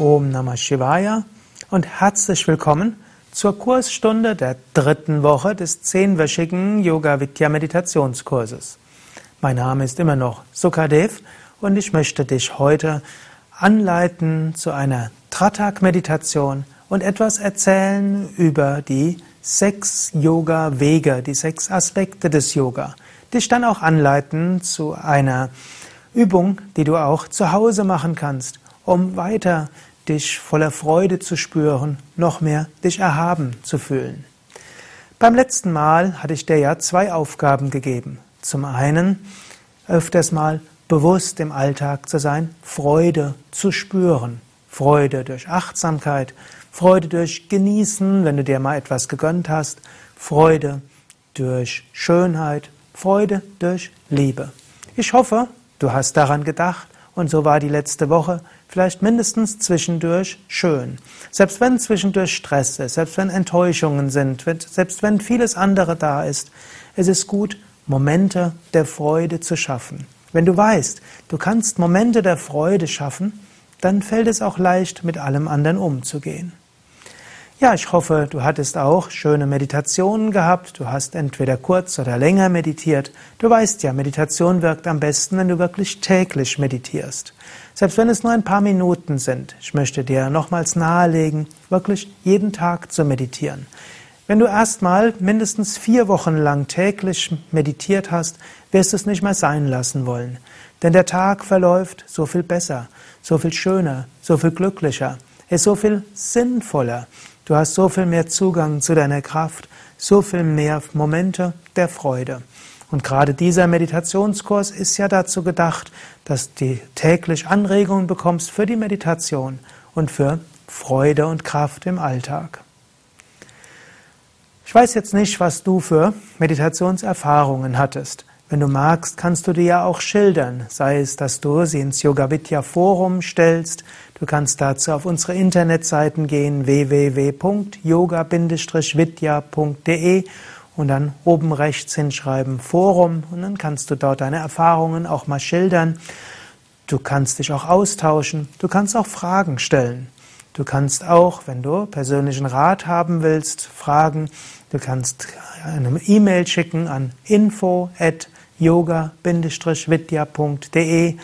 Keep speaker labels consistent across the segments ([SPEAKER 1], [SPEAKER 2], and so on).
[SPEAKER 1] Om Namah Shivaya und herzlich willkommen zur Kursstunde der dritten Woche des zehnwöchigen Yoga Vidya Meditationskurses. Mein Name ist immer noch Sukadev und ich möchte dich heute anleiten zu einer Tratak Meditation und etwas erzählen über die sechs Yoga Wege, die sechs Aspekte des Yoga. Dich dann auch anleiten zu einer Übung, die du auch zu Hause machen kannst, um weiter dich voller Freude zu spüren, noch mehr dich erhaben zu fühlen. Beim letzten Mal hatte ich dir ja zwei Aufgaben gegeben. Zum einen öfters mal bewusst im Alltag zu sein, Freude zu spüren. Freude durch Achtsamkeit, Freude durch Genießen, wenn du dir mal etwas gegönnt hast, Freude durch Schönheit, Freude durch Liebe. Ich hoffe, Du hast daran gedacht und so war die letzte Woche vielleicht mindestens zwischendurch schön. Selbst wenn zwischendurch Stress ist, selbst wenn Enttäuschungen sind, selbst wenn vieles andere da ist, es ist gut, Momente der Freude zu schaffen. Wenn du weißt, du kannst Momente der Freude schaffen, dann fällt es auch leicht, mit allem anderen umzugehen. Ja, ich hoffe, du hattest auch schöne Meditationen gehabt. Du hast entweder kurz oder länger meditiert. Du weißt ja, Meditation wirkt am besten, wenn du wirklich täglich meditierst. Selbst wenn es nur ein paar Minuten sind. Ich möchte dir nochmals nahelegen, wirklich jeden Tag zu meditieren. Wenn du erstmal mindestens vier Wochen lang täglich meditiert hast, wirst du es nicht mehr sein lassen wollen. Denn der Tag verläuft so viel besser, so viel schöner, so viel glücklicher, ist so viel sinnvoller. Du hast so viel mehr Zugang zu deiner Kraft, so viel mehr Momente der Freude. Und gerade dieser Meditationskurs ist ja dazu gedacht, dass du täglich Anregungen bekommst für die Meditation und für Freude und Kraft im Alltag. Ich weiß jetzt nicht, was du für Meditationserfahrungen hattest. Wenn du magst, kannst du dir ja auch schildern, sei es, dass du sie ins Yoga Vidya Forum stellst. Du kannst dazu auf unsere Internetseiten gehen, www.yoga-vidya.de und dann oben rechts hinschreiben Forum und dann kannst du dort deine Erfahrungen auch mal schildern. Du kannst dich auch austauschen, du kannst auch Fragen stellen. Du kannst auch, wenn du persönlichen Rat haben willst, fragen. Du kannst eine E-Mail schicken an info@ yoga-vidya.de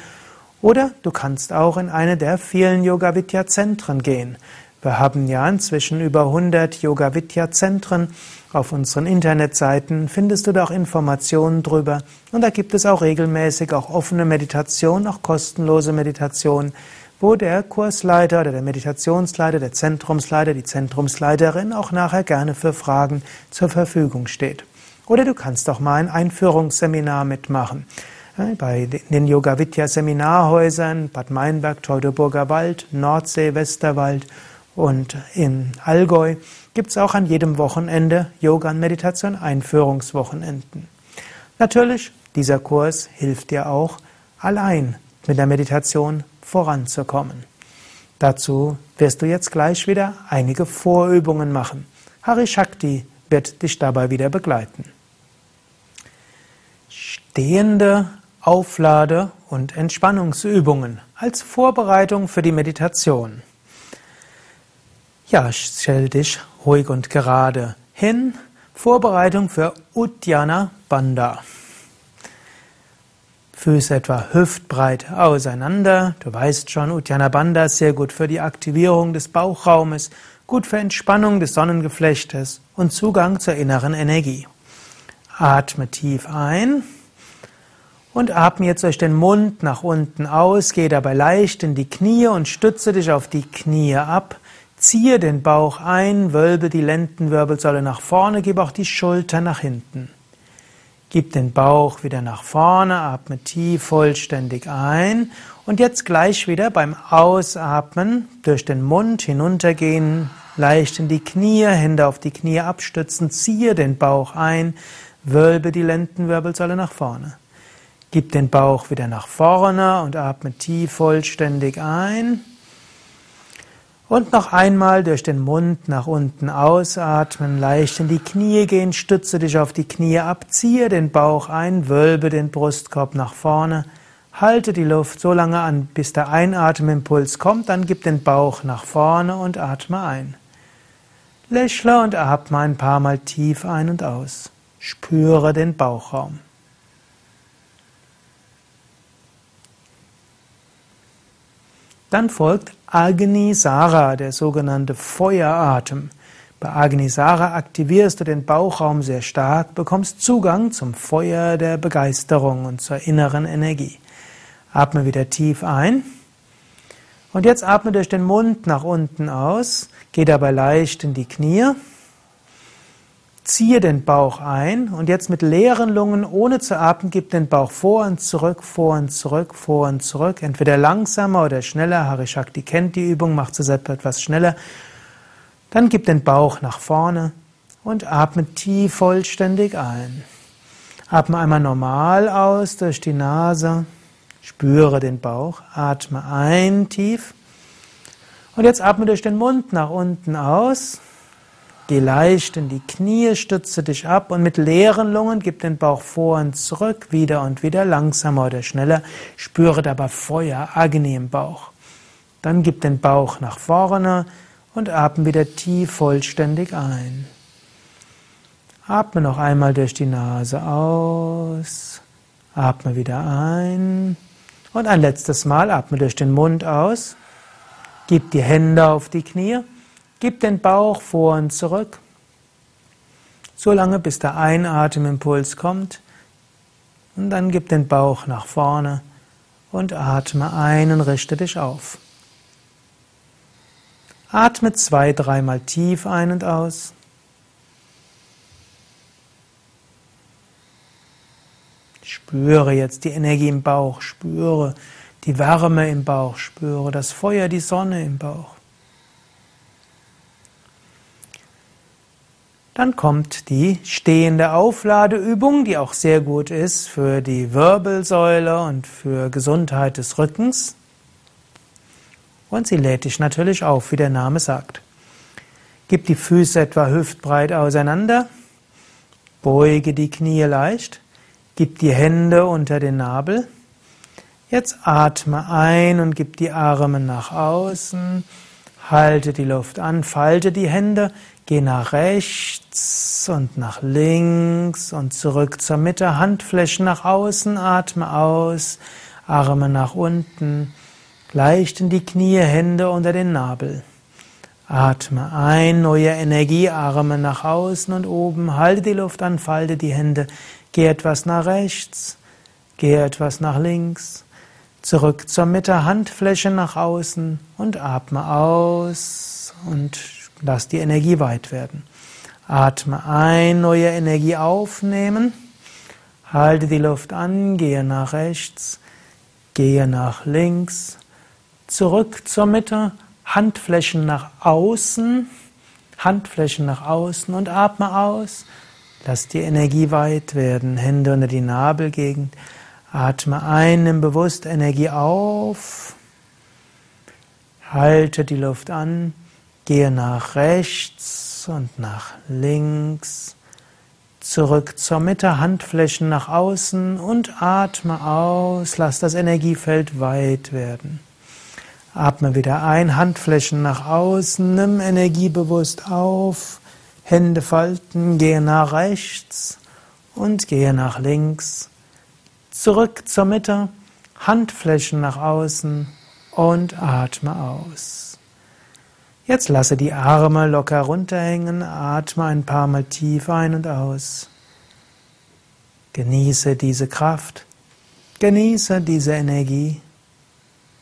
[SPEAKER 1] oder du kannst auch in eine der vielen Yoga Vidya Zentren gehen. Wir haben ja inzwischen über 100 Yoga Vidya Zentren. Auf unseren Internetseiten findest du da auch Informationen drüber. Und da gibt es auch regelmäßig auch offene Meditation, auch kostenlose Meditation, wo der Kursleiter oder der Meditationsleiter, der Zentrumsleiter, die Zentrumsleiterin auch nachher gerne für Fragen zur Verfügung steht. Oder du kannst auch mal ein Einführungsseminar mitmachen. Bei den Yoga Vidya Seminarhäusern Bad Meinberg, Teutoburger Wald, Nordsee, Westerwald und in Allgäu gibt es auch an jedem Wochenende Yoga und Meditation Einführungswochenenden. Natürlich, dieser Kurs hilft dir auch allein mit der Meditation voranzukommen. Dazu wirst du jetzt gleich wieder einige Vorübungen machen. Hari Shakti wird dich dabei wieder begleiten stehende Auflade- und Entspannungsübungen als Vorbereitung für die Meditation. Ja, stell dich ruhig und gerade hin. Vorbereitung für Uddiyana Bandha. Füße etwa hüftbreit auseinander. Du weißt schon, Uddiyana Bandha ist sehr gut für die Aktivierung des Bauchraumes, gut für Entspannung des Sonnengeflechtes und Zugang zur inneren Energie. Atme tief ein. Und atme jetzt durch den Mund nach unten aus, geh dabei leicht in die Knie und stütze dich auf die Knie ab. Ziehe den Bauch ein, wölbe die Lendenwirbelsäule nach vorne, gib auch die Schulter nach hinten. Gib den Bauch wieder nach vorne, atme tief vollständig ein und jetzt gleich wieder beim Ausatmen durch den Mund hinuntergehen, leicht in die Knie, Hände auf die Knie abstützen, ziehe den Bauch ein, wölbe die Lendenwirbelsäule nach vorne. Gib den Bauch wieder nach vorne und atme tief vollständig ein. Und noch einmal durch den Mund nach unten ausatmen, leicht in die Knie gehen, stütze dich auf die Knie ab, ziehe den Bauch ein, wölbe den Brustkorb nach vorne, Halte die Luft so lange an, bis der Einatemimpuls kommt, dann gib den Bauch nach vorne und atme ein. Lächle und atme ein paar Mal tief ein und aus. Spüre den Bauchraum. Dann folgt Agnisara, der sogenannte Feueratem. Bei Agnisara aktivierst du den Bauchraum sehr stark, bekommst Zugang zum Feuer der Begeisterung und zur inneren Energie. Atme wieder tief ein. Und jetzt atme durch den Mund nach unten aus. Geh dabei leicht in die Knie. Ziehe den Bauch ein und jetzt mit leeren Lungen, ohne zu atmen, gib den Bauch vor und zurück, vor und zurück, vor und zurück. Entweder langsamer oder schneller. Harishakti kennt die Übung, macht es etwas schneller. Dann gib den Bauch nach vorne und atme tief vollständig ein. Atme einmal normal aus durch die Nase. Spüre den Bauch, atme ein tief und jetzt atme durch den Mund nach unten aus. Geh leicht in die Knie, stütze dich ab und mit leeren Lungen gib den Bauch vor und zurück, wieder und wieder, langsamer oder schneller. Spüre dabei Feuer, Agni im Bauch. Dann gib den Bauch nach vorne und atme wieder tief vollständig ein. Atme noch einmal durch die Nase aus. Atme wieder ein. Und ein letztes Mal atme durch den Mund aus. Gib die Hände auf die Knie. Gib den Bauch vor und zurück. So lange, bis der Einatemimpuls kommt. Und dann gib den Bauch nach vorne und atme ein und richte dich auf. Atme zwei, dreimal tief ein und aus. Spüre jetzt die Energie im Bauch, spüre die Wärme im Bauch, spüre das Feuer, die Sonne im Bauch. Dann kommt die stehende Aufladeübung, die auch sehr gut ist für die Wirbelsäule und für Gesundheit des Rückens. Und sie lädt dich natürlich auf, wie der Name sagt. Gib die Füße etwa hüftbreit auseinander, beuge die Knie leicht Gib die Hände unter den Nabel. Jetzt atme ein und gib die Arme nach außen. Halte die Luft an, falte die Hände, geh nach rechts und nach links und zurück zur Mitte, Handflächen nach außen, atme aus, Arme nach unten, leicht in die Knie, Hände unter den Nabel. Atme ein, neue Energie, Arme nach außen und oben, halte die Luft an, falte die Hände, Geh etwas nach rechts, geh etwas nach links, zurück zur Mitte, Handfläche nach außen und atme aus und lass die Energie weit werden. Atme ein, neue Energie aufnehmen, halte die Luft an, gehe nach rechts, gehe nach links, zurück zur Mitte, Handflächen nach außen, Handflächen nach außen und atme aus. Lass die Energie weit werden, Hände unter die Nabelgegend. Atme ein, nimm bewusst Energie auf. Halte die Luft an. Gehe nach rechts und nach links. Zurück zur Mitte, Handflächen nach außen und atme aus. Lass das Energiefeld weit werden. Atme wieder ein, Handflächen nach außen, nimm Energie bewusst auf. Hände falten, gehe nach rechts und gehe nach links. Zurück zur Mitte, Handflächen nach außen und atme aus. Jetzt lasse die Arme locker runterhängen, atme ein paar Mal tief ein und aus. Genieße diese Kraft, genieße diese Energie,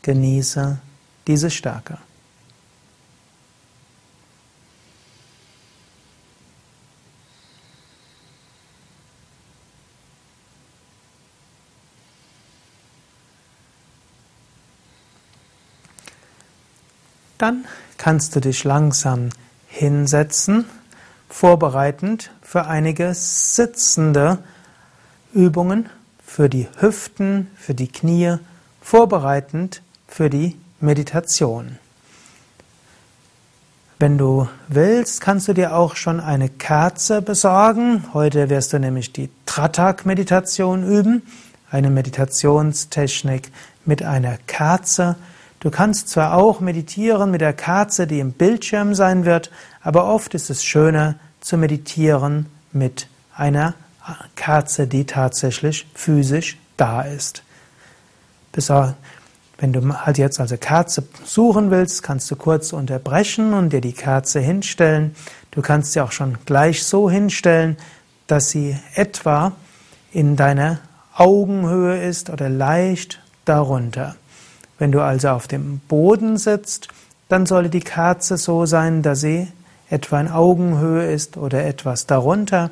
[SPEAKER 1] genieße diese Stärke. Dann kannst du dich langsam hinsetzen, vorbereitend für einige sitzende Übungen für die Hüften, für die Knie, vorbereitend für die Meditation. Wenn du willst, kannst du dir auch schon eine Kerze besorgen. Heute wirst du nämlich die Tratak-Meditation üben, eine Meditationstechnik mit einer Kerze. Du kannst zwar auch meditieren mit der Kerze, die im Bildschirm sein wird, aber oft ist es schöner zu meditieren mit einer Kerze, die tatsächlich physisch da ist. Wenn du halt jetzt also Kerze suchen willst, kannst du kurz unterbrechen und dir die Kerze hinstellen. Du kannst sie auch schon gleich so hinstellen, dass sie etwa in deiner Augenhöhe ist oder leicht darunter. Wenn du also auf dem Boden sitzt, dann sollte die Kerze so sein, dass sie etwa in Augenhöhe ist oder etwas darunter.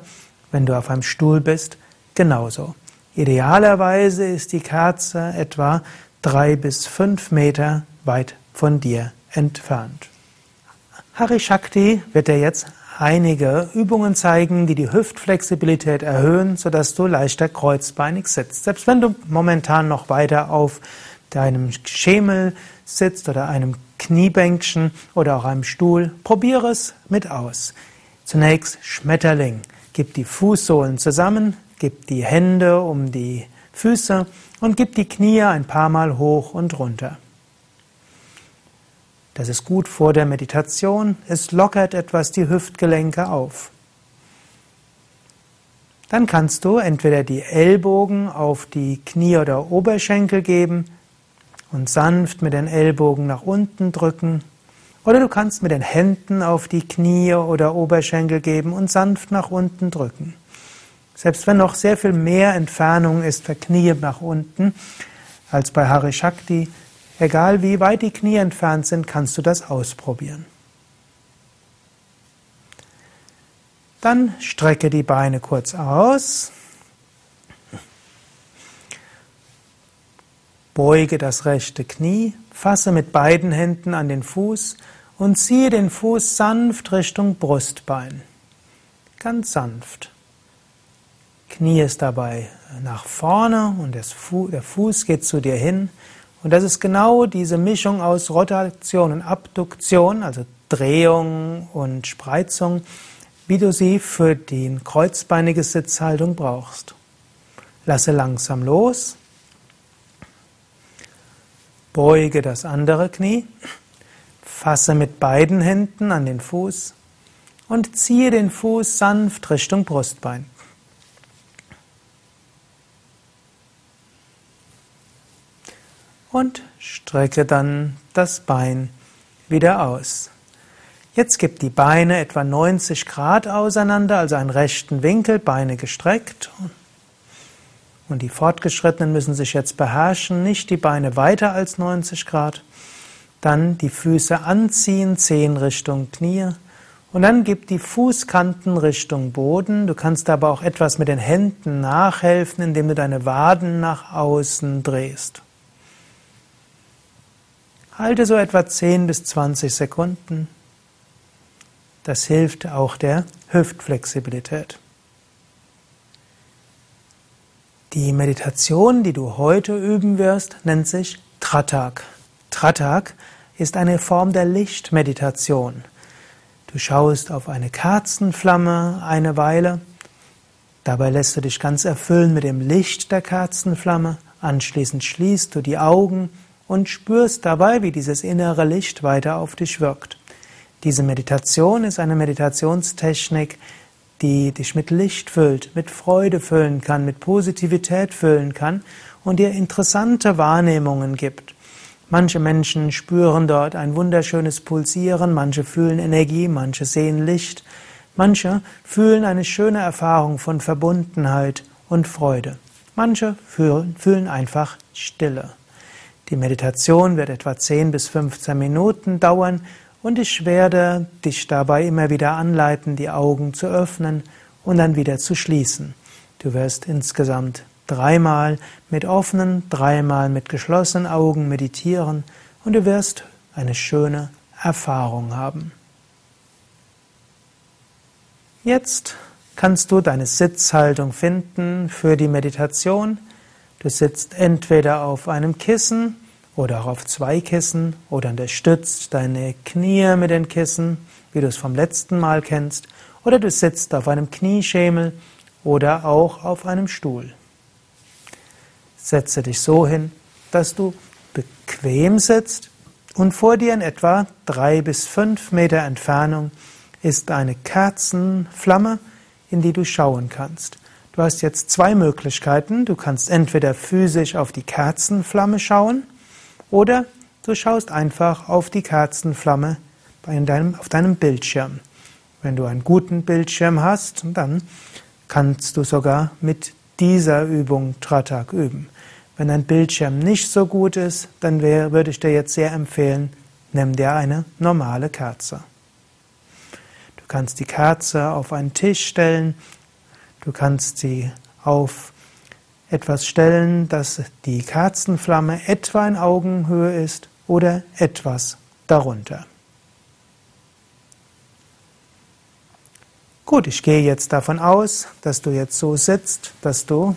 [SPEAKER 1] Wenn du auf einem Stuhl bist, genauso. Idealerweise ist die Kerze etwa drei bis fünf Meter weit von dir entfernt. Hari Shakti wird dir jetzt einige Übungen zeigen, die die Hüftflexibilität erhöhen, sodass du leichter kreuzbeinig sitzt. Selbst wenn du momentan noch weiter auf deinem Schemel sitzt oder einem Kniebänkchen oder auch einem Stuhl, probiere es mit aus. Zunächst Schmetterling. Gib die Fußsohlen zusammen, gib die Hände um die Füße und gib die Knie ein paar Mal hoch und runter. Das ist gut vor der Meditation. Es lockert etwas die Hüftgelenke auf. Dann kannst du entweder die Ellbogen auf die Knie oder Oberschenkel geben und sanft mit den Ellbogen nach unten drücken. Oder du kannst mit den Händen auf die Knie oder Oberschenkel geben und sanft nach unten drücken. Selbst wenn noch sehr viel mehr Entfernung ist für Knie nach unten als bei Hari Shakti, egal wie weit die Knie entfernt sind, kannst du das ausprobieren. Dann strecke die Beine kurz aus. Beuge das rechte Knie, fasse mit beiden Händen an den Fuß und ziehe den Fuß sanft Richtung Brustbein. Ganz sanft. Knie ist dabei nach vorne und der Fuß geht zu dir hin. Und das ist genau diese Mischung aus Rotation und Abduktion, also Drehung und Spreizung, wie du sie für die kreuzbeinige Sitzhaltung brauchst. Lasse langsam los. Beuge das andere Knie. Fasse mit beiden Händen an den Fuß und ziehe den Fuß sanft Richtung Brustbein. und strecke dann das Bein wieder aus. Jetzt gib die Beine etwa 90 Grad auseinander, also einen rechten Winkel, Beine gestreckt. Und die Fortgeschrittenen müssen sich jetzt beherrschen, nicht die Beine weiter als 90 Grad. Dann die Füße anziehen, Zehen Richtung Knie. Und dann gib die Fußkanten Richtung Boden. Du kannst aber auch etwas mit den Händen nachhelfen, indem du deine Waden nach außen drehst. Halte so etwa 10 bis 20 Sekunden. Das hilft auch der Hüftflexibilität. Die Meditation, die du heute üben wirst, nennt sich Tratak. Tratak ist eine Form der Lichtmeditation. Du schaust auf eine Kerzenflamme eine Weile, dabei lässt du dich ganz erfüllen mit dem Licht der Kerzenflamme, anschließend schließt du die Augen und spürst dabei, wie dieses innere Licht weiter auf dich wirkt. Diese Meditation ist eine Meditationstechnik, die dich mit Licht füllt, mit Freude füllen kann, mit Positivität füllen kann und dir interessante Wahrnehmungen gibt. Manche Menschen spüren dort ein wunderschönes Pulsieren, manche fühlen Energie, manche sehen Licht, manche fühlen eine schöne Erfahrung von Verbundenheit und Freude. Manche fühlen, einfach Stille. Die Meditation wird etwa 10 bis 15 Minuten dauern und ich werde dich dabei immer wieder anleiten, die Augen zu öffnen und dann wieder zu schließen. Du wirst insgesamt dreimal mit offenen, dreimal mit geschlossenen Augen meditieren und du wirst eine schöne Erfahrung haben. Jetzt kannst du deine Sitzhaltung finden für die Meditation. Du sitzt entweder auf einem Kissen oder auch auf zwei Kissen oder unterstützt deine Knie mit den Kissen, wie du es vom letzten Mal kennst, oder du sitzt auf einem Knieschemel oder auch auf einem Stuhl. Setze dich so hin, dass du bequem sitzt und vor dir in etwa drei bis fünf Meter Entfernung ist eine Kerzenflamme, in die du schauen kannst. Du hast jetzt zwei Möglichkeiten. Du kannst entweder physisch auf die Kerzenflamme schauen oder du schaust einfach auf die Kerzenflamme deinem, auf deinem Bildschirm. Wenn du einen guten Bildschirm hast, dann kannst du sogar mit dieser Übung Tratak üben. Wenn dein Bildschirm nicht so gut ist, dann wär, würde ich dir jetzt sehr empfehlen, nimm dir eine normale Kerze. Du kannst die Kerze auf einen Tisch stellen Du kannst sie auf etwas stellen, dass die Kerzenflamme etwa in Augenhöhe ist oder etwas darunter. Gut, ich gehe jetzt davon aus, dass du jetzt so sitzt, dass du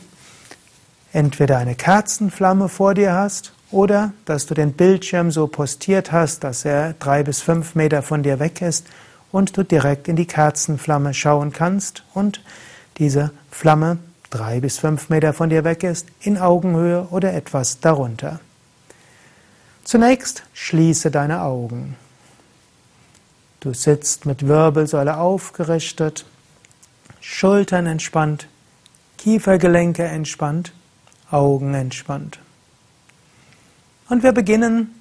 [SPEAKER 1] entweder eine Kerzenflamme vor dir hast oder dass du den Bildschirm so postiert hast, dass er drei bis fünf Meter von dir weg ist und du direkt in die Kerzenflamme schauen kannst und diese Flamme drei bis fünf Meter von dir weg ist, in Augenhöhe oder etwas darunter. Zunächst schließe deine Augen. Du sitzt mit Wirbelsäule aufgerichtet, Schultern entspannt, Kiefergelenke entspannt, Augen entspannt. Und wir beginnen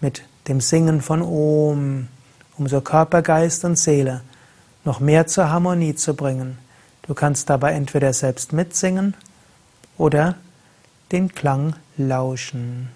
[SPEAKER 1] mit dem Singen von Om, um so Körper, Geist und Seele noch mehr zur Harmonie zu bringen. Du kannst dabei entweder selbst mitsingen oder den Klang lauschen.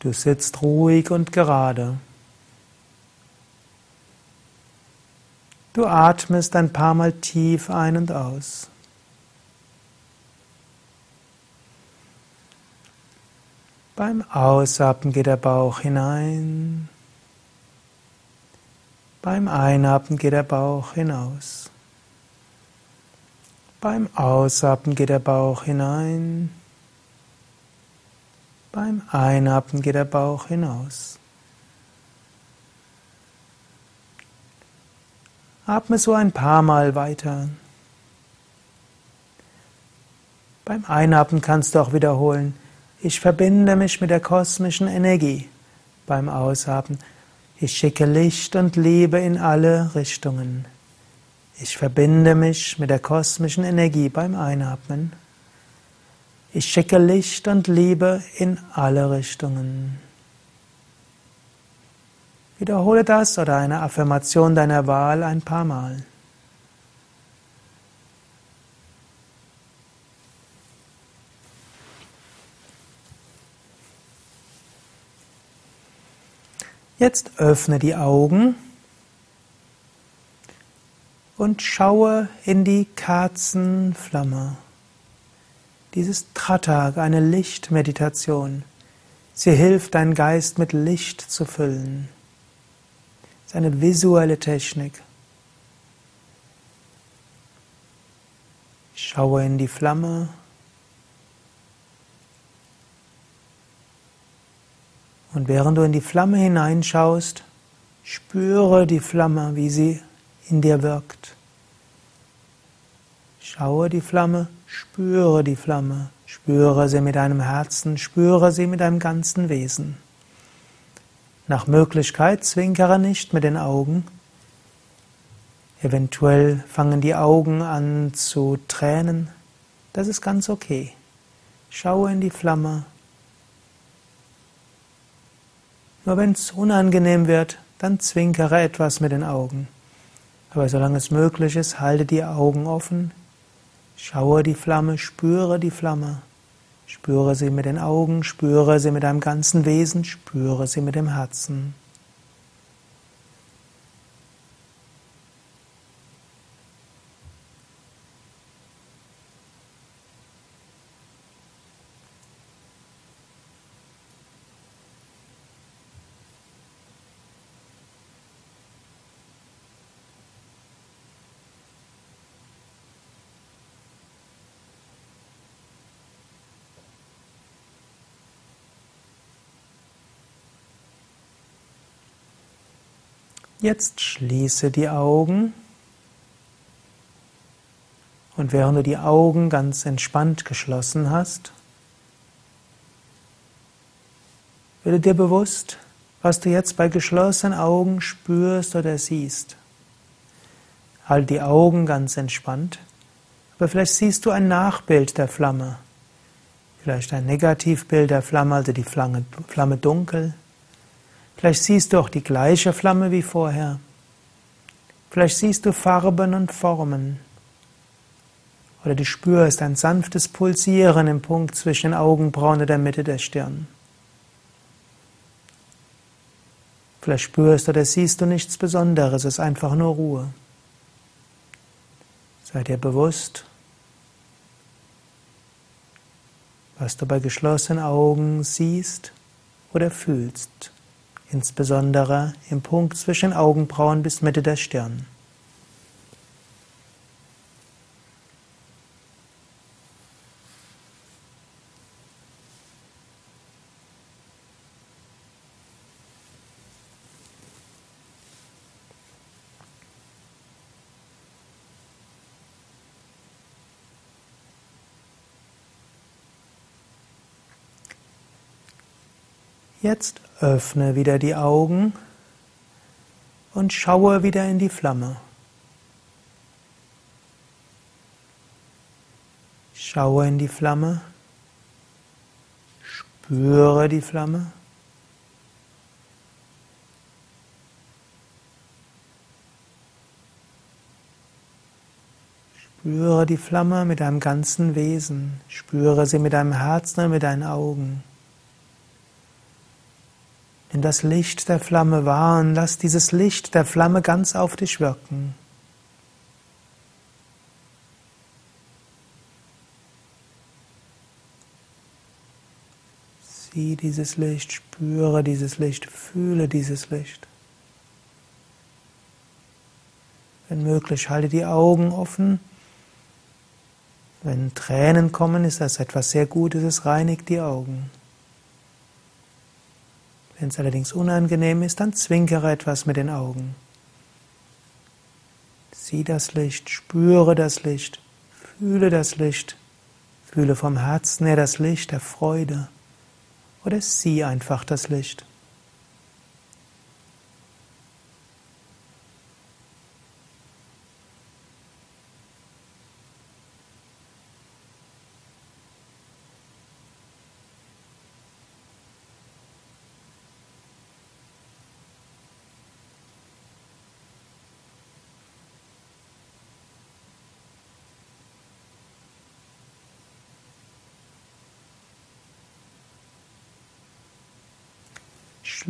[SPEAKER 1] Du sitzt ruhig und gerade. Du atmest ein paar Mal tief ein und aus. Beim Ausatmen geht der Bauch hinein. Beim Einatmen geht der Bauch hinaus. Beim Ausatmen geht der Bauch hinein. Beim Einatmen geht der Bauch hinaus. Atme so ein paar Mal weiter. Beim Einatmen kannst du auch wiederholen, ich verbinde mich mit der kosmischen Energie. Beim Ausatmen, ich schicke Licht und Liebe in alle Richtungen. Ich verbinde mich mit der kosmischen Energie beim Einatmen. Ich schicke Licht und Liebe in alle Richtungen. Wiederhole das oder eine Affirmation deiner Wahl ein paar Mal. Jetzt öffne die Augen und schaue in die Kerzenflamme. Dieses Trattag, eine Lichtmeditation, sie hilft, deinen Geist mit Licht zu füllen. Es ist eine visuelle Technik. Schaue in die Flamme. Und während du in die Flamme hineinschaust, spüre die Flamme, wie sie in dir wirkt. Schaue die Flamme, spüre die Flamme, spüre sie mit deinem Herzen, spüre sie mit deinem ganzen Wesen. Nach Möglichkeit zwinkere nicht mit den Augen. Eventuell fangen die Augen an zu tränen. Das ist ganz okay. Schaue in die Flamme. Nur wenn es unangenehm wird, dann zwinkere etwas mit den Augen. Aber solange es möglich ist, halte die Augen offen, Schaue die Flamme, spüre die Flamme. Spüre sie mit den Augen, spüre sie mit deinem ganzen Wesen, spüre sie mit dem Herzen. Jetzt schließe die Augen und während du die Augen ganz entspannt geschlossen hast, werde dir bewusst, was du jetzt bei geschlossenen Augen spürst oder siehst. Halt die Augen ganz entspannt, aber vielleicht siehst du ein Nachbild der Flamme, vielleicht ein Negativbild der Flamme, also die Flamme, Flamme dunkel. Vielleicht siehst du auch die gleiche Flamme wie vorher. Vielleicht siehst du Farben und Formen. Oder du spürst ein sanftes Pulsieren im Punkt zwischen den Augenbrauen und der Mitte der Stirn. Vielleicht spürst oder siehst du nichts Besonderes, es ist einfach nur Ruhe. Sei dir bewusst, was du bei geschlossenen Augen siehst oder fühlst, insbesondere im Punkt zwischen Augenbrauen bis Mitte der Stirn. Jetzt öffne wieder die Augen und schaue wieder in die Flamme. Schaue in die Flamme, spüre die Flamme. Spüre die Flamme mit deinem ganzen Wesen, spüre sie mit deinem Herzen und mit deinen Augen. Nimm das Licht der Flamme wahr und lass dieses Licht der Flamme ganz auf dich wirken. Sieh dieses Licht, spüre dieses Licht, fühle dieses Licht. Wenn möglich, halte die Augen offen. Wenn Tränen kommen, ist das etwas sehr Gutes, es reinigt die Augen. Wenn es allerdings unangenehm ist, dann zwinkere etwas mit den Augen. Sieh das Licht, spüre das Licht, fühle das Licht, fühle vom Herzen her das Licht der Freude oder sieh einfach das Licht.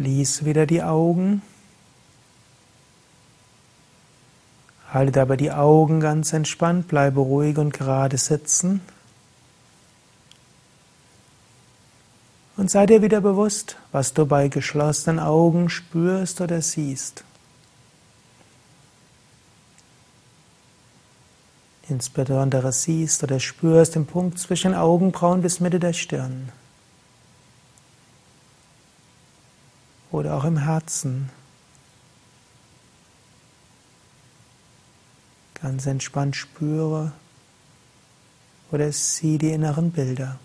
[SPEAKER 1] Schließ wieder die Augen. Halte dabei die Augen ganz entspannt, bleibe ruhig und gerade sitzen. Und sei dir wieder bewusst, was du bei geschlossenen Augen spürst oder siehst. Insbesondere siehst oder spürst den Punkt zwischen Augenbrauen bis Mitte der Stirn. Oder auch im Herzen. Ganz entspannt spüre oder sieh die inneren Bilder.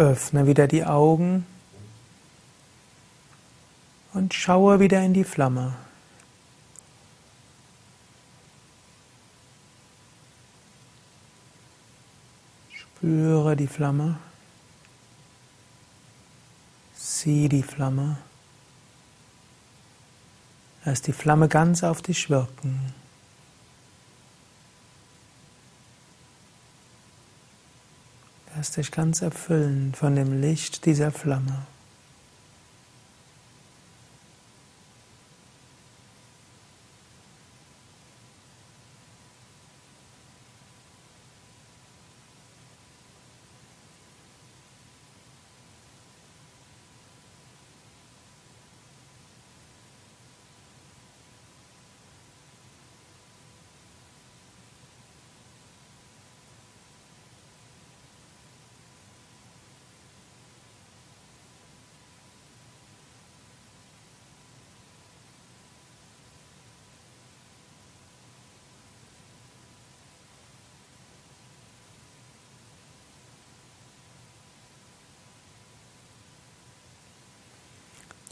[SPEAKER 1] Öffne wieder die Augen und schaue wieder in die Flamme. Spüre die Flamme. Sieh die Flamme. Lass die Flamme ganz auf dich wirken. Lass dich ganz erfüllen von dem Licht dieser Flamme.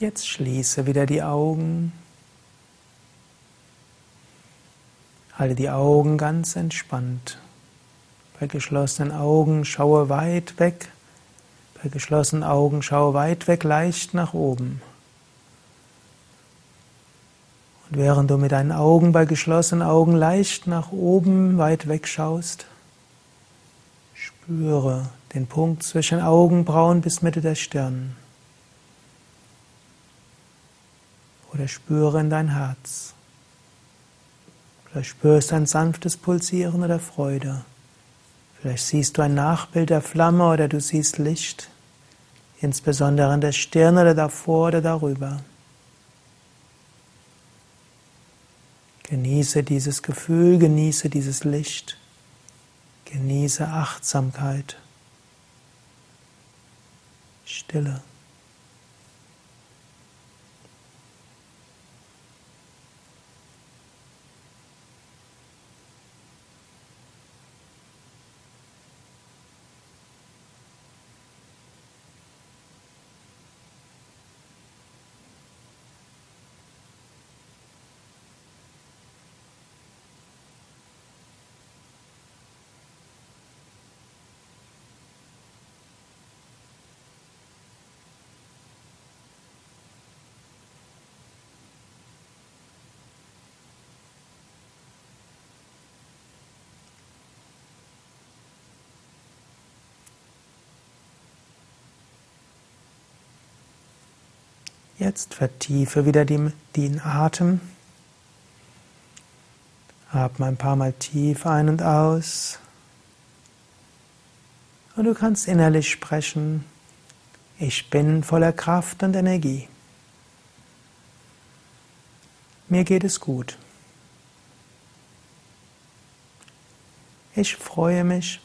[SPEAKER 1] Jetzt schließe wieder die Augen. Halte die Augen ganz entspannt. Bei geschlossenen Augen schaue weit weg. Bei geschlossenen Augen schaue weit weg, leicht nach oben. Und während du mit deinen Augen bei geschlossenen Augen leicht nach oben weit weg schaust, spüre den Punkt zwischen Augenbrauen bis Mitte der Stirn. Oder spüre in dein Herz. Vielleicht spürst du ein sanftes Pulsieren oder Freude. Vielleicht siehst du ein Nachbild der Flamme oder du siehst Licht, insbesondere in der Stirn oder davor oder darüber. Genieße dieses Gefühl, genieße dieses Licht, genieße Achtsamkeit, Stille. Jetzt vertiefe wieder den Atem. Atme ein paar Mal tief ein und aus. Und du kannst innerlich sprechen, ich bin voller Kraft und Energie. Mir geht es gut. Ich freue mich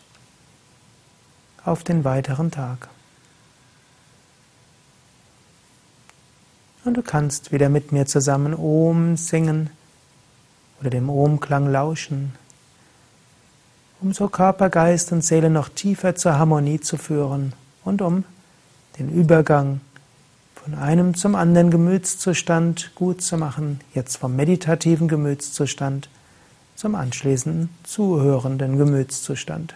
[SPEAKER 1] auf den weiteren Tag. Und du kannst wieder mit mir zusammen Om singen oder dem Om-Klang lauschen, um so Körper, Geist und Seele noch tiefer zur Harmonie zu führen und um den Übergang von einem zum anderen Gemütszustand gut zu machen, jetzt vom meditativen Gemütszustand zum anschließenden zuhörenden Gemütszustand.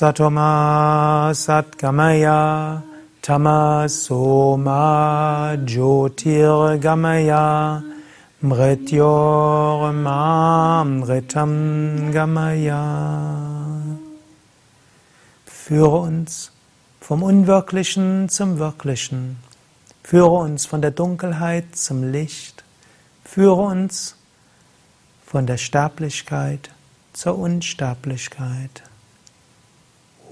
[SPEAKER 1] Satoma Satgamaya Tamasoma Jyotirgamaya Mrityormamritam Gamaya Führe uns vom Unwirklichen zum Wirklichen. Führe uns von der Dunkelheit zum Licht. Führe uns von der Sterblichkeit zur Unsterblichkeit.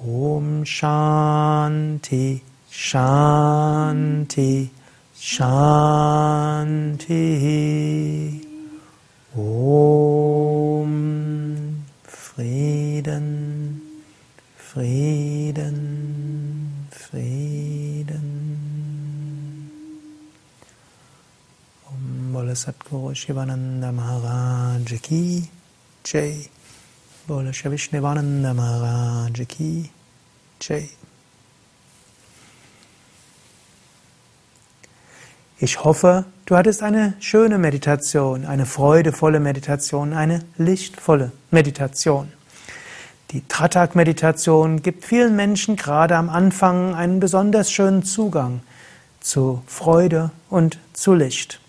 [SPEAKER 1] Om Shanti, Shanti, Shanti. Om Frieden, Frieden, Frieden. Om Bole Satguru Shivananda Maharaj Ki Jai. Jai. Ich hoffe, du hattest eine schöne Meditation, eine freudevolle Meditation, eine lichtvolle Meditation. Die Tratak-Meditation gibt vielen Menschen gerade am Anfang einen besonders schönen Zugang zu Freude und zu Licht.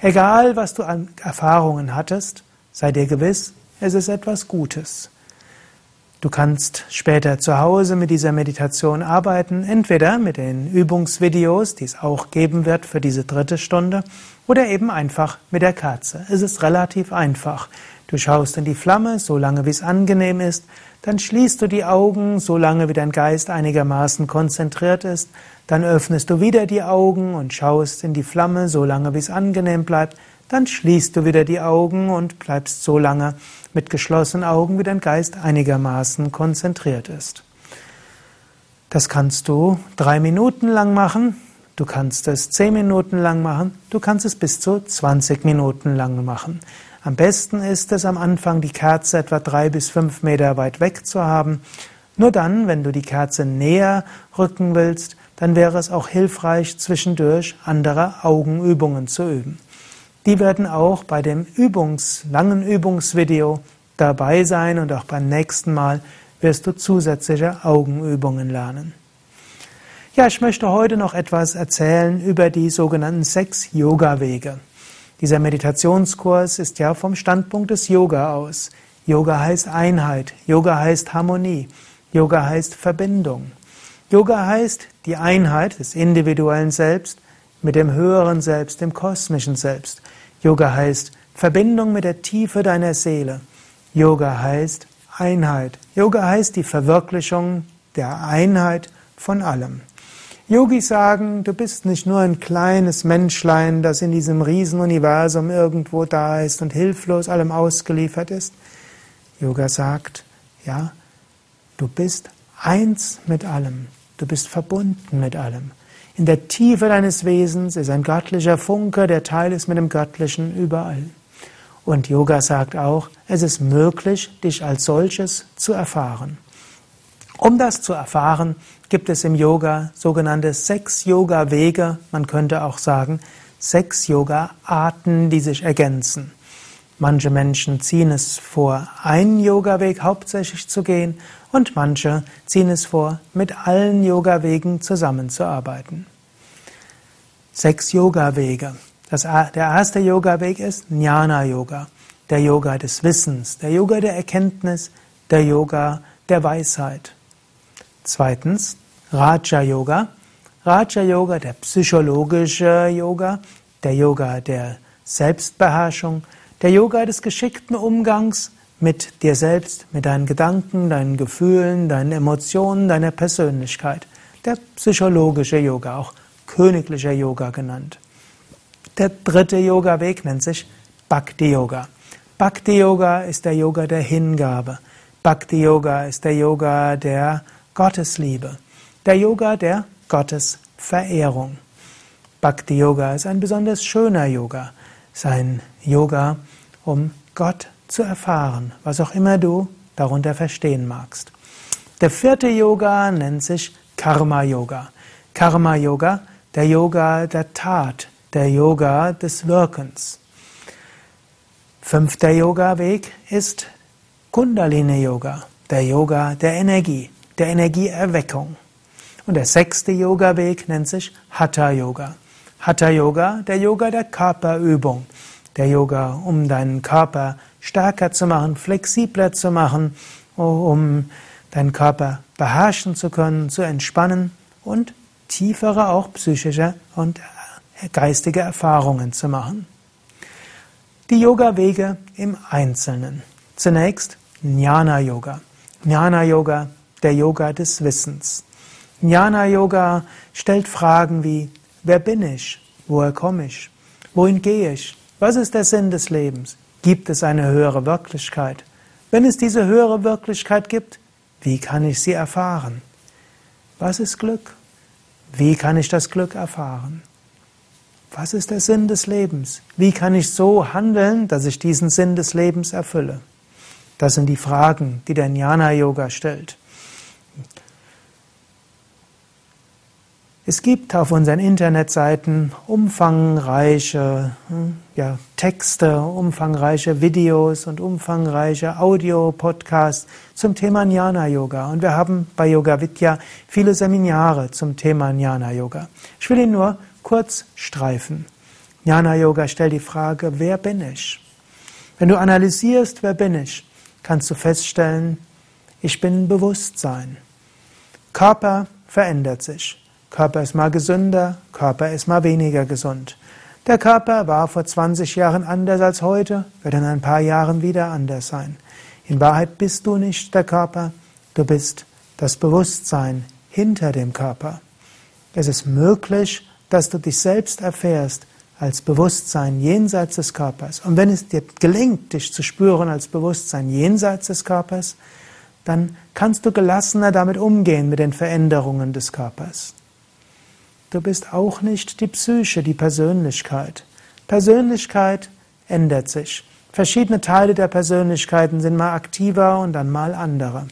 [SPEAKER 1] Egal, was du an Erfahrungen hattest, sei dir gewiss, es ist etwas Gutes. Du kannst später zu Hause mit dieser Meditation arbeiten, entweder mit den Übungsvideos, die es auch geben wird für diese dritte Stunde, oder eben einfach mit der Kerze. Es ist relativ einfach. Du schaust in die Flamme, so lange wie es angenehm ist, dann schließt du die Augen, so lange wie dein Geist einigermaßen konzentriert ist, dann öffnest du wieder die Augen und schaust in die Flamme, so lange wie es angenehm bleibt, dann schließt du wieder die Augen und bleibst so lange mit geschlossenen Augen, wie dein Geist einigermaßen konzentriert ist. Das kannst du drei Minuten lang machen, du kannst es zehn Minuten lang machen, du kannst es bis zu 20 Minuten lang machen. Am besten ist es am Anfang, die Kerze etwa drei bis fünf Meter weit weg zu haben. Nur dann, wenn du die Kerze näher rücken willst, dann wäre es auch hilfreich, zwischendurch andere Augenübungen zu üben. Die werden auch bei dem Übungs, langen Übungsvideo dabei sein und auch beim nächsten Mal wirst du zusätzliche Augenübungen lernen. Ja, ich möchte heute noch etwas erzählen über die sogenannten sechs Yoga-Wege. Dieser Meditationskurs ist ja vom Standpunkt des Yoga aus. Yoga heißt Einheit, Yoga heißt Harmonie, Yoga heißt Verbindung. Yoga heißt die Einheit des individuellen Selbst mit dem höheren Selbst, dem kosmischen Selbst. Yoga heißt Verbindung mit der Tiefe deiner Seele. Yoga heißt Einheit. Yoga heißt die Verwirklichung der Einheit von allem. Yogis sagen, du bist nicht nur ein kleines Menschlein, das in diesem Riesenuniversum irgendwo da ist und hilflos allem ausgeliefert ist. Yoga sagt, ja, du bist eins mit allem. Du bist verbunden mit allem. In der Tiefe deines Wesens ist ein göttlicher Funke, der Teil ist mit dem Göttlichen überall. Und Yoga sagt auch, es ist möglich, dich als solches zu erfahren. Um das zu erfahren, gibt es im Yoga sogenannte sechs Yoga-Wege, man könnte auch sagen sechs Yoga-Arten, die sich ergänzen. Manche Menschen ziehen es vor, einen Yoga-Weg hauptsächlich zu gehen und manche ziehen es vor, mit allen Yoga-Wegen zusammenzuarbeiten. Sechs Yoga-Wege. der erste Yoga-Weg ist Jnana-Yoga, der Yoga des Wissens, der Yoga der Erkenntnis, der Yoga der Weisheit. Zweitens Raja-Yoga. Raja-Yoga, der psychologische Yoga, der Yoga der Selbstbeherrschung, der Yoga des geschickten Umgangs mit dir selbst, mit deinen Gedanken, deinen Gefühlen, deinen Emotionen, deiner Persönlichkeit. Der psychologische Yoga, auch königlicher Yoga genannt. Der dritte Yoga-Weg nennt sich Bhakti-Yoga. Bhakti-Yoga ist der Yoga der Hingabe. Bhakti-Yoga ist der Yoga der Gottesliebe. Der Yoga der Gottesverehrung. Bhakti-Yoga ist ein besonders schöner Yoga. Es ist ein Yoga, um Gott zu erfahren, was auch immer du darunter verstehen magst. Der vierte Yoga nennt sich Karma Yoga. Karma Yoga, der Yoga der Tat, der Yoga des Wirkens. Fünfter Yoga-Weg ist Kundalini Yoga, der Yoga der Energie, der Energieerweckung. Und der sechste Yoga-Weg nennt sich Hatha Yoga. Hatha Yoga, der Yoga der Körperübung, der Yoga, um deinen Körper stärker zu machen, flexibler zu machen, um deinen Körper beherrschen zu können, zu entspannen und tiefere auch psychische und geistige Erfahrungen zu machen. Die Yoga-Wege im Einzelnen. Zunächst Jnana-Yoga. Jnana-Yoga, der Yoga des Wissens. Jnana-Yoga stellt Fragen wie, wer bin ich? Woher komme ich? Wohin gehe ich? Was ist der Sinn des Lebens? Gibt es eine höhere Wirklichkeit? Wenn es diese höhere Wirklichkeit gibt, Wie kann ich sie erfahren? Was ist Glück? Wie kann ich das Glück erfahren? Was ist der Sinn des Lebens? Wie kann ich so handeln, dass ich diesen Sinn des Lebens erfülle? Das sind die Fragen, die der Jnana Yoga stellt. Es gibt auf unseren Internetseiten umfangreiche hm, ja, Texte, umfangreiche Videos und umfangreiche Audio-Podcasts zum Thema Jnana Yoga. Und wir haben bei Yoga Vidya viele Seminare zum Thema Jnana Yoga. Ich will ihn nur kurz streifen. Jnana Yoga stellt die Frage, wer bin ich? Wenn du analysierst, wer bin ich, kannst du feststellen, ich bin Bewusstsein. Körper verändert sich. Körper ist mal gesünder, Körper ist mal weniger gesund. Der Körper war vor 20 Jahren anders als heute, wird in ein paar Jahren wieder anders sein. In Wahrheit bist du nicht der Körper, du bist das Bewusstsein hinter dem Körper. Es ist möglich, dass du dich selbst erfährst als Bewusstsein jenseits des Körpers. Und wenn es dir gelingt, dich zu spüren als Bewusstsein jenseits des Körpers, dann kannst du gelassener damit umgehen mit den Veränderungen des Körpers. Du bist auch nicht die Psyche, die Persönlichkeit. Persönlichkeit ändert sich. Verschiedene Teile der Persönlichkeiten sind mal aktiver und dann mal andere.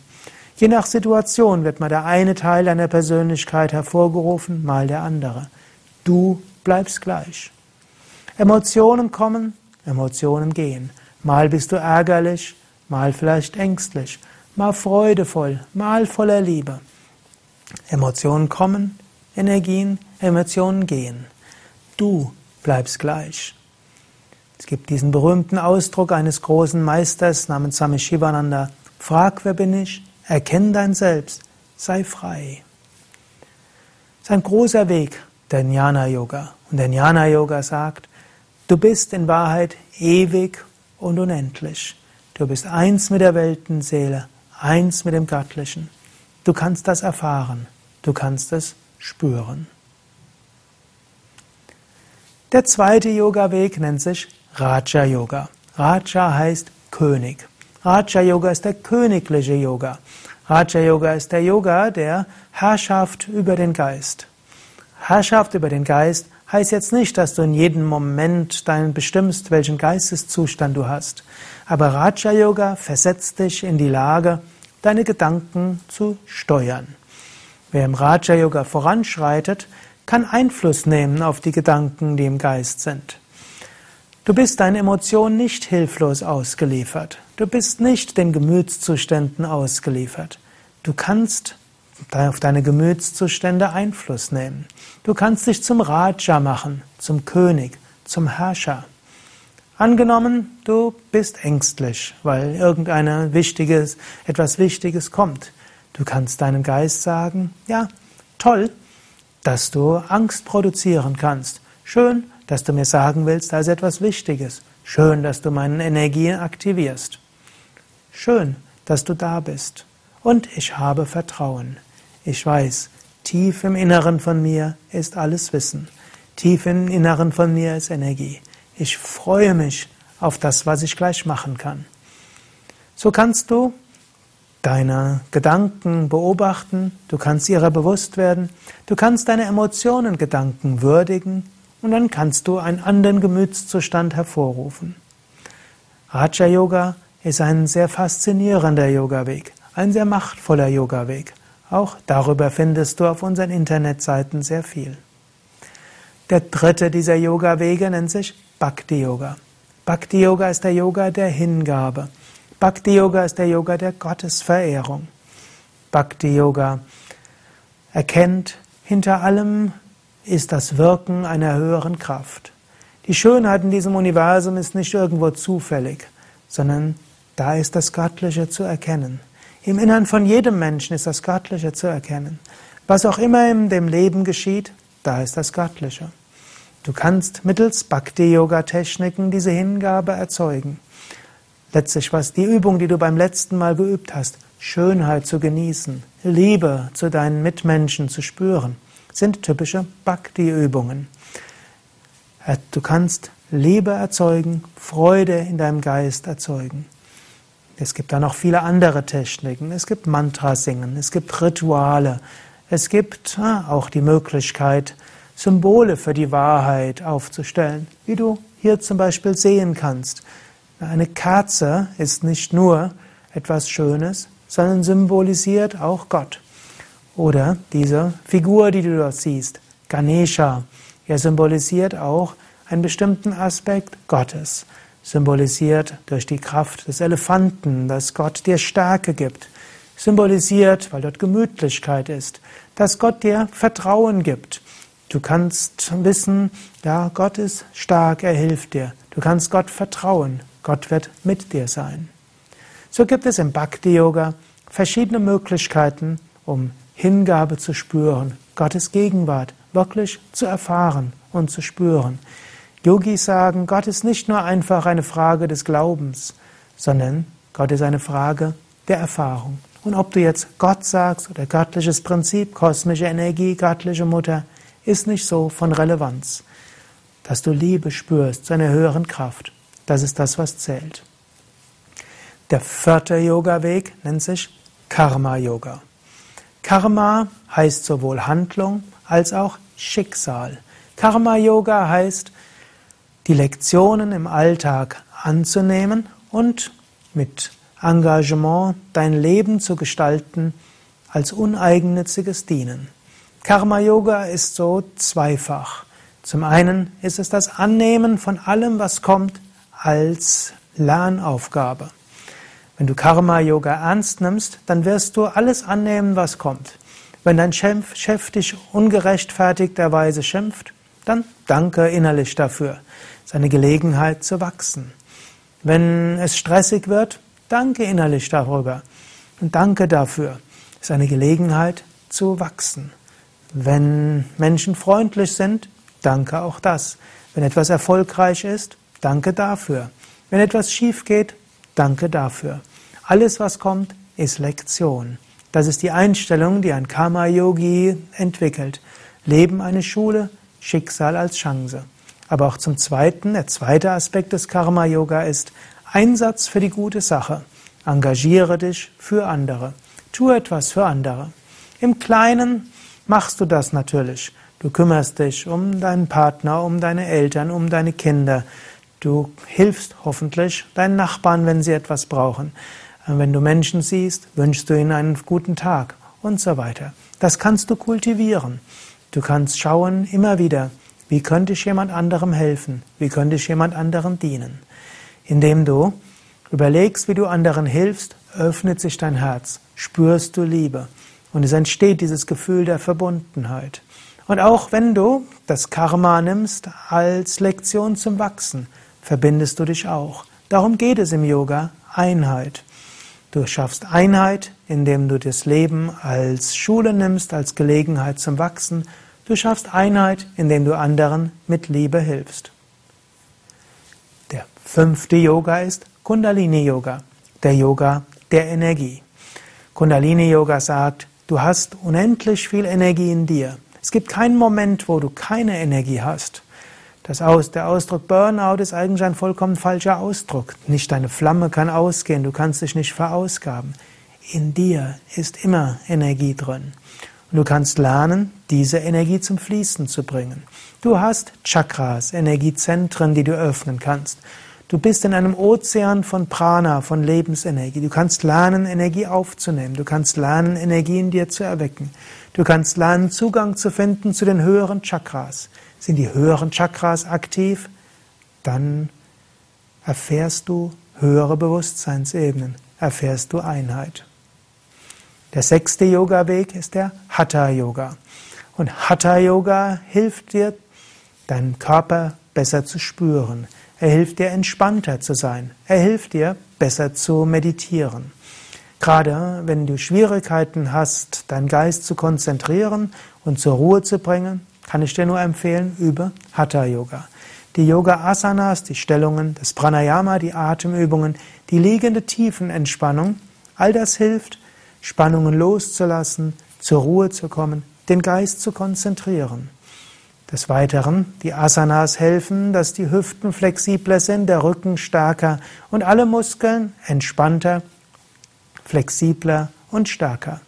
[SPEAKER 1] Je nach Situation wird mal der eine Teil deiner Persönlichkeit hervorgerufen, mal der andere. Du bleibst gleich. Emotionen kommen, Emotionen gehen. Mal bist du ärgerlich, mal vielleicht ängstlich, mal freudevoll, mal voller Liebe. Emotionen kommen, Energien, Emotionen gehen. Du bleibst gleich. Es gibt diesen berühmten Ausdruck eines großen Meisters namens Swami Shivananda. Frag, wer bin ich? Erkenn dein Selbst. Sei frei. Das ist ein großer Weg, der Jnana Yoga. Und der Jnana Yoga sagt, du bist in Wahrheit ewig und unendlich. Du bist eins mit der Weltenseele, eins mit dem Göttlichen. Du kannst das erfahren. Du kannst es spüren. Der zweite Yoga-Weg nennt sich Raja Yoga. Raja heißt König. Raja Yoga ist der königliche Yoga. Raja Yoga ist der Yoga der Herrschaft über den Geist. Herrschaft über den Geist heißt jetzt nicht, dass du in jedem Moment deinen bestimmst, welchen Geisteszustand du hast. Aber Raja Yoga versetzt dich in die Lage, deine Gedanken zu steuern. Wer im Raja Yoga voranschreitet, kann Einfluss nehmen auf die Gedanken, die im Geist sind. Du bist deinen Emotionen nicht hilflos ausgeliefert. Du bist nicht den Gemütszuständen ausgeliefert. Du kannst auf deine Gemütszustände Einfluss nehmen. Du kannst dich zum Raja machen, zum König, zum Herrscher. Angenommen, du bist ängstlich, weil irgendeine wichtiges, etwas Wichtiges kommt. Du kannst deinem Geist sagen, ja, toll, dass du Angst produzieren kannst. Schön, dass du mir sagen willst, da ist etwas Wichtiges. Schön, dass du meine Energien aktivierst. Schön, dass du da bist. Und ich habe Vertrauen. Ich weiß, tief im Inneren von mir ist alles Wissen. Tief im Inneren von mir ist Energie. Ich freue mich auf das, was ich gleich machen kann. So kannst du deine Gedanken beobachten, du kannst ihrer bewusst werden, du kannst deine Emotionen, Gedanken würdigen und dann kannst du einen anderen Gemütszustand hervorrufen. Raja Yoga ist ein sehr faszinierender Yoga-Weg, ein sehr machtvoller Yoga-Weg. Auch darüber findest du auf unseren Internetseiten sehr viel. Der dritte dieser Yoga-Wege nennt sich Bhakti Yoga. Bhakti Yoga ist der Yoga der Hingabe. Bhakti Yoga ist der Yoga der Gottesverehrung. Bhakti Yoga erkennt, hinter allem ist das Wirken einer höheren Kraft. Die Schönheit in diesem Universum ist nicht irgendwo zufällig, sondern da ist das Göttliche zu erkennen. Im Innern von jedem Menschen ist das Göttliche zu erkennen. Was auch immer in dem Leben geschieht, da ist das Göttliche. Du kannst mittels Bhakti-Yoga-Techniken diese Hingabe erzeugen letztlich was die Übung, die du beim letzten Mal geübt hast, Schönheit zu genießen, Liebe zu deinen Mitmenschen zu spüren, sind typische Bhakti-Übungen. Du kannst Liebe erzeugen, Freude in deinem Geist erzeugen. Es gibt da noch viele andere Techniken. Es gibt Mantra singen, es gibt Rituale, es gibt auch die Möglichkeit, Symbole für die Wahrheit aufzustellen, wie du hier zum Beispiel sehen kannst. Eine Kerze ist nicht nur etwas Schönes, sondern symbolisiert auch Gott. Oder diese Figur, die du dort siehst, Ganesha, er symbolisiert auch einen bestimmten Aspekt Gottes, symbolisiert durch die Kraft des Elefanten, dass Gott dir Stärke gibt, symbolisiert, weil dort Gemütlichkeit ist, dass Gott dir Vertrauen gibt. Du kannst wissen, ja, Gott ist stark, er hilft dir. Du kannst Gott vertrauen, Gott wird mit dir sein. So gibt es im Bhakti Yoga verschiedene Möglichkeiten, um Hingabe zu spüren, Gottes Gegenwart wirklich zu erfahren und zu spüren. Yogis sagen, Gott ist nicht nur einfach eine Frage des Glaubens, sondern Gott ist eine Frage der Erfahrung. Und ob du jetzt Gott sagst oder göttliches Prinzip, kosmische Energie, göttliche Mutter, ist nicht so von Relevanz. Dass du Liebe spürst zu einer höheren Kraft, das ist das, was zählt. Der vierte Yoga-Weg nennt sich Karma-Yoga. Karma heißt sowohl Handlung als auch Schicksal. Karma-Yoga heißt, die Lektionen im Alltag anzunehmen und mit Engagement dein Leben zu gestalten als uneigennütziges Dienen. Karma-Yoga ist so zweifach. Zum einen ist es das Annehmen von allem, was kommt, als Lernaufgabe. Wenn du Karma-Yoga ernst nimmst, dann wirst du alles annehmen, was kommt. Wenn dein Chef, Chef dich ungerechtfertigterweise schimpft, dann danke innerlich dafür. Es ist eine Gelegenheit zu wachsen. Wenn es stressig wird, danke innerlich darüber. Und danke dafür. Es ist eine Gelegenheit zu wachsen. Wenn Menschen freundlich sind, danke auch das. Wenn etwas erfolgreich ist, danke dafür. Wenn etwas schief geht, danke dafür. Alles, was kommt, ist Lektion. Das ist die Einstellung, die ein Karma-Yogi entwickelt. Leben eine Schule, Schicksal als Chance. Aber auch zum Zweiten, der zweite Aspekt des Karma-Yoga ist Einsatz für die gute Sache. Engagiere dich für andere. Tu etwas für andere. Im Kleinen machst du das natürlich. Du kümmerst dich um deinen Partner, um deine Eltern, um deine Kinder. Du hilfst hoffentlich deinen Nachbarn, wenn sie etwas brauchen. Wenn du Menschen siehst, wünschst du ihnen einen guten Tag und so weiter. Das kannst du kultivieren. Du kannst schauen immer wieder, wie könnte ich jemand anderem helfen? Wie könnte ich jemand anderem dienen? Indem du überlegst, wie du anderen hilfst, öffnet sich dein Herz, spürst du Liebe und es entsteht dieses Gefühl der Verbundenheit. Und auch wenn du das Karma nimmst als Lektion zum Wachsen, verbindest du dich auch. Darum geht es im Yoga, Einheit. Du schaffst Einheit, indem du das Leben als Schule nimmst, als Gelegenheit zum Wachsen. Du schaffst Einheit, indem du anderen mit Liebe hilfst. Der fünfte Yoga ist Kundalini Yoga, der Yoga der Energie. Kundalini Yoga sagt, du hast unendlich viel Energie in dir. Es gibt keinen Moment, wo du keine Energie hast. Das Aus, der Ausdruck Burnout ist eigentlich ein vollkommen falscher Ausdruck. Nicht deine Flamme kann ausgehen, du kannst dich nicht verausgaben. In dir ist immer Energie drin. Und du kannst lernen, diese Energie zum Fließen zu bringen. Du hast Chakras, Energiezentren, die du öffnen kannst. Du bist in einem Ozean von Prana, von Lebensenergie. Du kannst lernen, Energie aufzunehmen. Du kannst lernen, Energie in dir zu erwecken. Du kannst lernen, Zugang zu finden zu den höheren Chakras. Sind die höheren Chakras aktiv? Dann erfährst du höhere Bewusstseinsebenen, erfährst du Einheit. Der sechste Yoga-Weg ist der Hatha-Yoga. Und Hatha-Yoga hilft dir, deinen Körper besser zu spüren. Er hilft dir, entspannter zu sein. Er hilft dir, besser zu meditieren. Gerade wenn du Schwierigkeiten hast, deinen Geist zu konzentrieren und zur Ruhe zu bringen, kann ich dir nur empfehlen, übe Hatha Yoga. Die Yoga Asanas, die Stellungen, das Pranayama, die Atemübungen, die liegende Tiefenentspannung, all das hilft, Spannungen loszulassen, zur Ruhe zu kommen, den Geist zu konzentrieren. Des Weiteren, die Asanas helfen, dass die Hüften flexibler sind, der Rücken stärker und alle Muskeln entspannter, flexibler und stärker.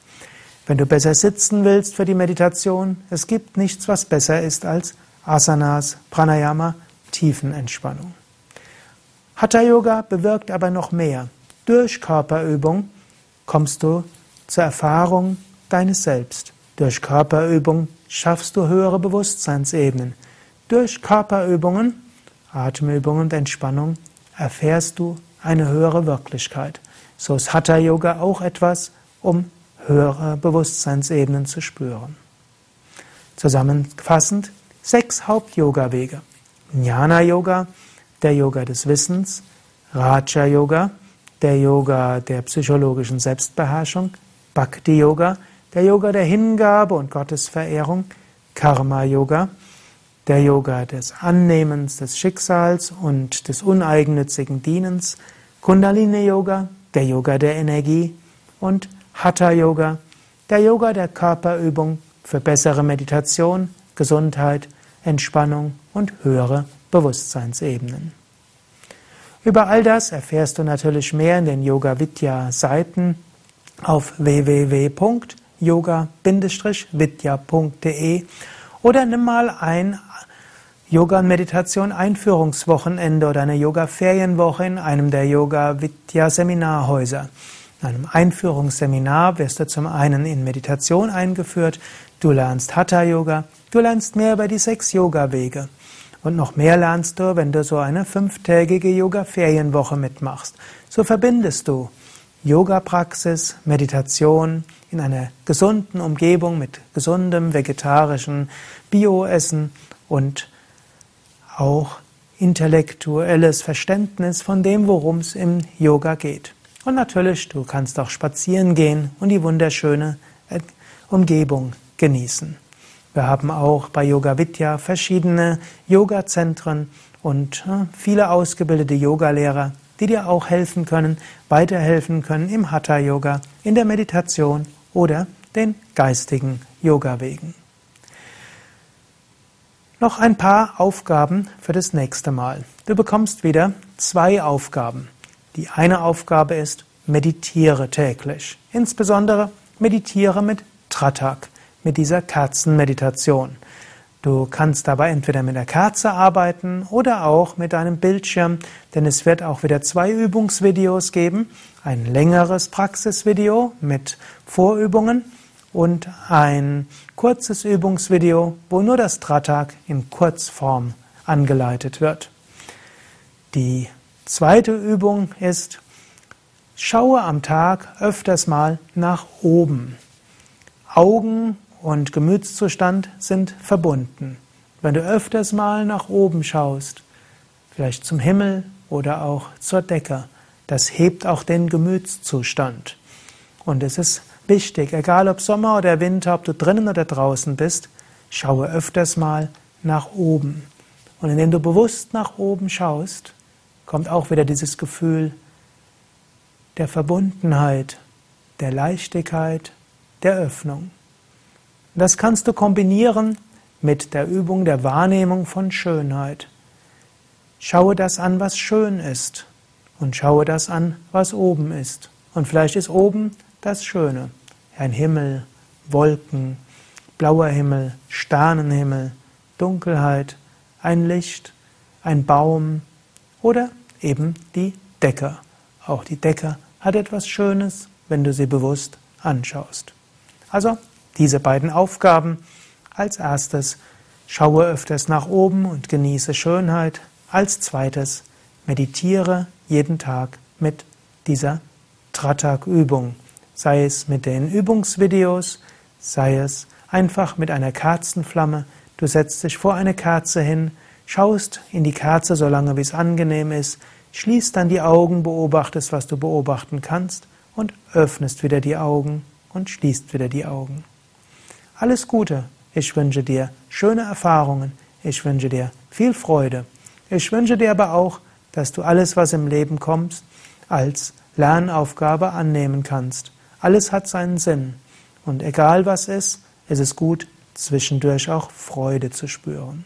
[SPEAKER 1] Wenn du besser sitzen willst für die Meditation, es gibt nichts, was besser ist als Asanas, Pranayama, Tiefenentspannung. Hatha Yoga bewirkt aber noch mehr. Durch Körperübung kommst du zur Erfahrung deines Selbst. Durch Körperübung schaffst du höhere Bewusstseinsebenen. Durch Körperübungen, Atemübungen und Entspannung erfährst du eine höhere Wirklichkeit. So ist Hatha Yoga auch etwas, um höhere Bewusstseinsebenen zu spüren. Zusammenfassend sechs Haupt-Yoga-Wege. Jnana Yoga, der Yoga des Wissens, Raja Yoga, der Yoga der psychologischen Selbstbeherrschung, Bhakti Yoga, der Yoga der Hingabe und Gottesverehrung, Karma Yoga, der Yoga des Annehmens des Schicksals und des uneigennützigen Dienens, Kundalini Yoga, der Yoga der Energie. Und Hatha Yoga, der Yoga der Körperübung für bessere Meditation, Gesundheit, Entspannung und höhere Bewusstseinsebenen. Über all das erfährst du natürlich mehr in den Yoga Vidya Seiten auf www.yoga-vidya.de oder nimm mal ein Yoga und Meditation Einführungswochenende oder eine Yoga Ferienwoche in einem der Yoga Vidya Seminarhäuser. In einem Einführungsseminar wirst du zum einen in Meditation eingeführt, du lernst Hatha Yoga, du lernst mehr über die sechs Yoga Wege. Und noch mehr lernst du, wenn du so eine fünftägige Yoga-Ferienwoche mitmachst. So verbindest du Yoga-Praxis, Meditation in einer gesunden Umgebung mit gesundem vegetarischen Bioessen und auch intellektuelles Verständnis von dem, worum es im Yoga geht. Und natürlich, du kannst auch spazieren gehen und die wunderschöne Umgebung genießen. Wir haben auch bei Yoga Vidya verschiedene Yoga-Zentren und äh, viele ausgebildete Yogalehrer, die dir auch helfen können, weiterhelfen können im Hatha-Yoga, in der Meditation oder den geistigen Yoga-Wegen. Noch ein paar Aufgaben für das nächste Mal. Du bekommst wieder zwei Aufgaben. Die eine Aufgabe ist, meditiere täglich. Insbesondere meditiere mit Tratak mit dieser Kerzenmeditation. Du kannst dabei entweder mit der Kerze arbeiten oder auch mit einem Bildschirm, denn es wird auch wieder zwei Übungsvideos geben. Ein längeres Praxisvideo mit Vorübungen und ein kurzes Übungsvideo, wo nur das Tratak in Kurzform angeleitet wird. Die zweite Übung ist, schaue am Tag öfters mal nach oben. Augen und Gemütszustand sind verbunden. Wenn du öfters mal nach oben schaust, vielleicht zum Himmel oder auch zur Decke, das hebt auch den Gemütszustand. Und es ist wichtig, egal ob Sommer oder Winter, ob du drinnen oder draußen bist, schaue öfters mal nach oben. Und indem du bewusst nach oben schaust, kommt auch wieder dieses Gefühl der Verbundenheit, der Leichtigkeit, der Öffnung. Das kannst du kombinieren mit der Übung der Wahrnehmung von Schönheit. Schaue das an, was schön ist und schaue das an, was oben ist. Und vielleicht ist oben das Schöne. Ein Himmel, Wolken, blauer Himmel, Sternenhimmel, Dunkelheit, ein Licht, ein Baum oder eben die Decke. Auch die Decke hat etwas Schönes, wenn du sie bewusst anschaust. Also diese beiden Aufgaben. Als erstes schaue öfters nach oben und genieße Schönheit. Als zweites meditiere jeden Tag mit dieser Tratak-Übung. Sei es mit den Übungsvideos, sei es einfach mit einer Kerzenflamme. Du setzt dich vor eine Kerze hin, schaust in die Kerze, solange wie es angenehm ist, schließt dann die Augen, beobachtest, was du beobachten kannst und öffnest wieder die Augen und schließt wieder die Augen. Alles Gute. Ich wünsche dir schöne Erfahrungen. Ich wünsche dir viel Freude. Ich wünsche dir aber auch, dass du alles, was im Leben kommt, als Lernaufgabe annehmen kannst. Alles hat seinen Sinn. Und egal was ist, ist es gut zwischendurch auch Freude zu spüren.